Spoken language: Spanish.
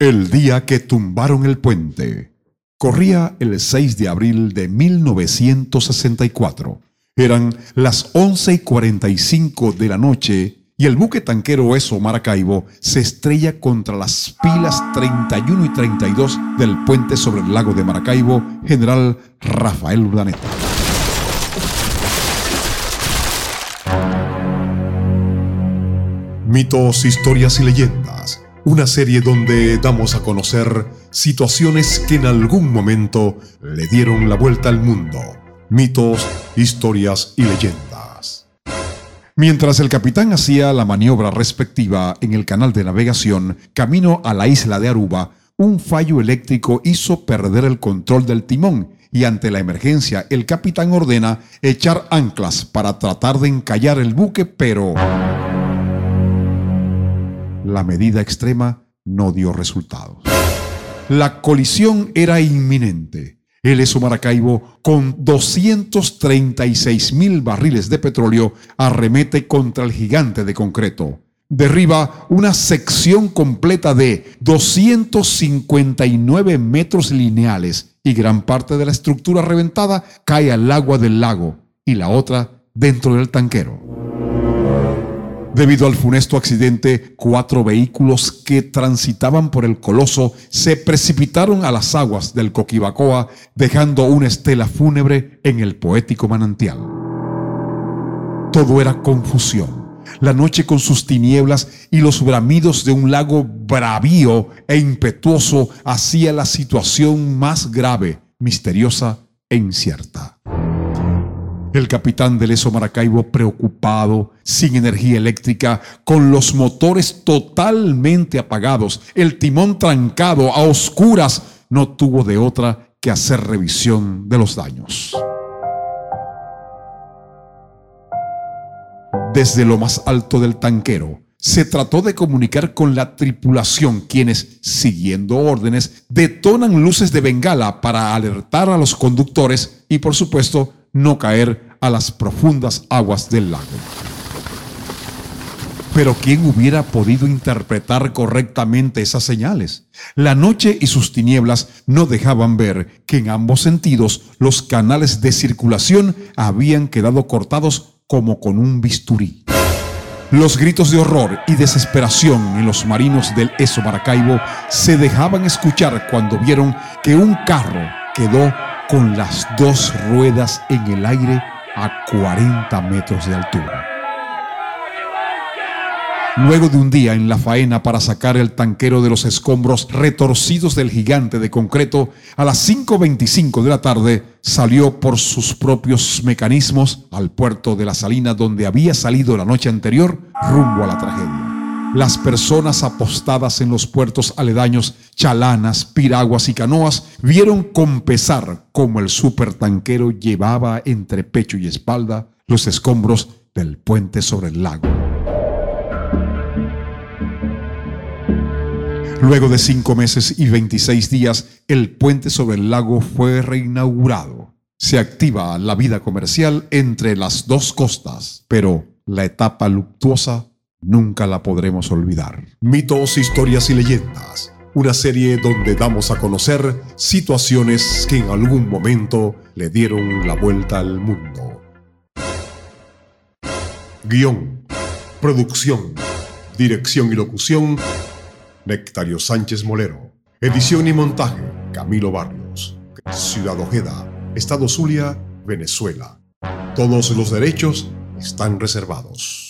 El día que tumbaron el puente. Corría el 6 de abril de 1964. Eran las 11 y 45 de la noche y el buque tanquero Eso Maracaibo se estrella contra las pilas 31 y 32 del puente sobre el lago de Maracaibo, General Rafael Urdaneta. Mitos, historias y leyendas una serie donde damos a conocer situaciones que en algún momento le dieron la vuelta al mundo, mitos, historias y leyendas. Mientras el capitán hacía la maniobra respectiva en el canal de navegación camino a la isla de Aruba, un fallo eléctrico hizo perder el control del timón y ante la emergencia el capitán ordena echar anclas para tratar de encallar el buque, pero la medida extrema no dio resultados. La colisión era inminente. El ESO Maracaibo, con 236 mil barriles de petróleo, arremete contra el gigante de concreto. Derriba una sección completa de 259 metros lineales y gran parte de la estructura reventada cae al agua del lago y la otra dentro del tanquero. Debido al funesto accidente, cuatro vehículos que transitaban por el coloso se precipitaron a las aguas del Coquibacoa, dejando una estela fúnebre en el poético manantial. Todo era confusión. La noche con sus tinieblas y los bramidos de un lago bravío e impetuoso hacía la situación más grave, misteriosa e incierta. El capitán del ESO Maracaibo preocupado, sin energía eléctrica, con los motores totalmente apagados, el timón trancado a oscuras, no tuvo de otra que hacer revisión de los daños. Desde lo más alto del tanquero, se trató de comunicar con la tripulación, quienes, siguiendo órdenes, detonan luces de bengala para alertar a los conductores y, por supuesto, no caer a las profundas aguas del lago. Pero ¿quién hubiera podido interpretar correctamente esas señales? La noche y sus tinieblas no dejaban ver que en ambos sentidos los canales de circulación habían quedado cortados como con un bisturí. Los gritos de horror y desesperación en los marinos del Eso Maracaibo se dejaban escuchar cuando vieron que un carro quedó con las dos ruedas en el aire a 40 metros de altura. Luego de un día en la faena para sacar el tanquero de los escombros retorcidos del gigante de concreto, a las 5.25 de la tarde salió por sus propios mecanismos al puerto de la Salina donde había salido la noche anterior rumbo a la tragedia. Las personas apostadas en los puertos aledaños, chalanas, piraguas y canoas, vieron con pesar cómo el supertanquero llevaba entre pecho y espalda los escombros del puente sobre el lago. Luego de cinco meses y 26 días, el puente sobre el lago fue reinaugurado. Se activa la vida comercial entre las dos costas, pero la etapa luctuosa nunca la podremos olvidar. Mitos, historias y leyendas. Una serie donde damos a conocer situaciones que en algún momento le dieron la vuelta al mundo. Guión, producción, dirección y locución, Nectario Sánchez Molero. Edición y montaje, Camilo Barrios. Ciudad Ojeda, Estado Zulia, Venezuela. Todos los derechos están reservados.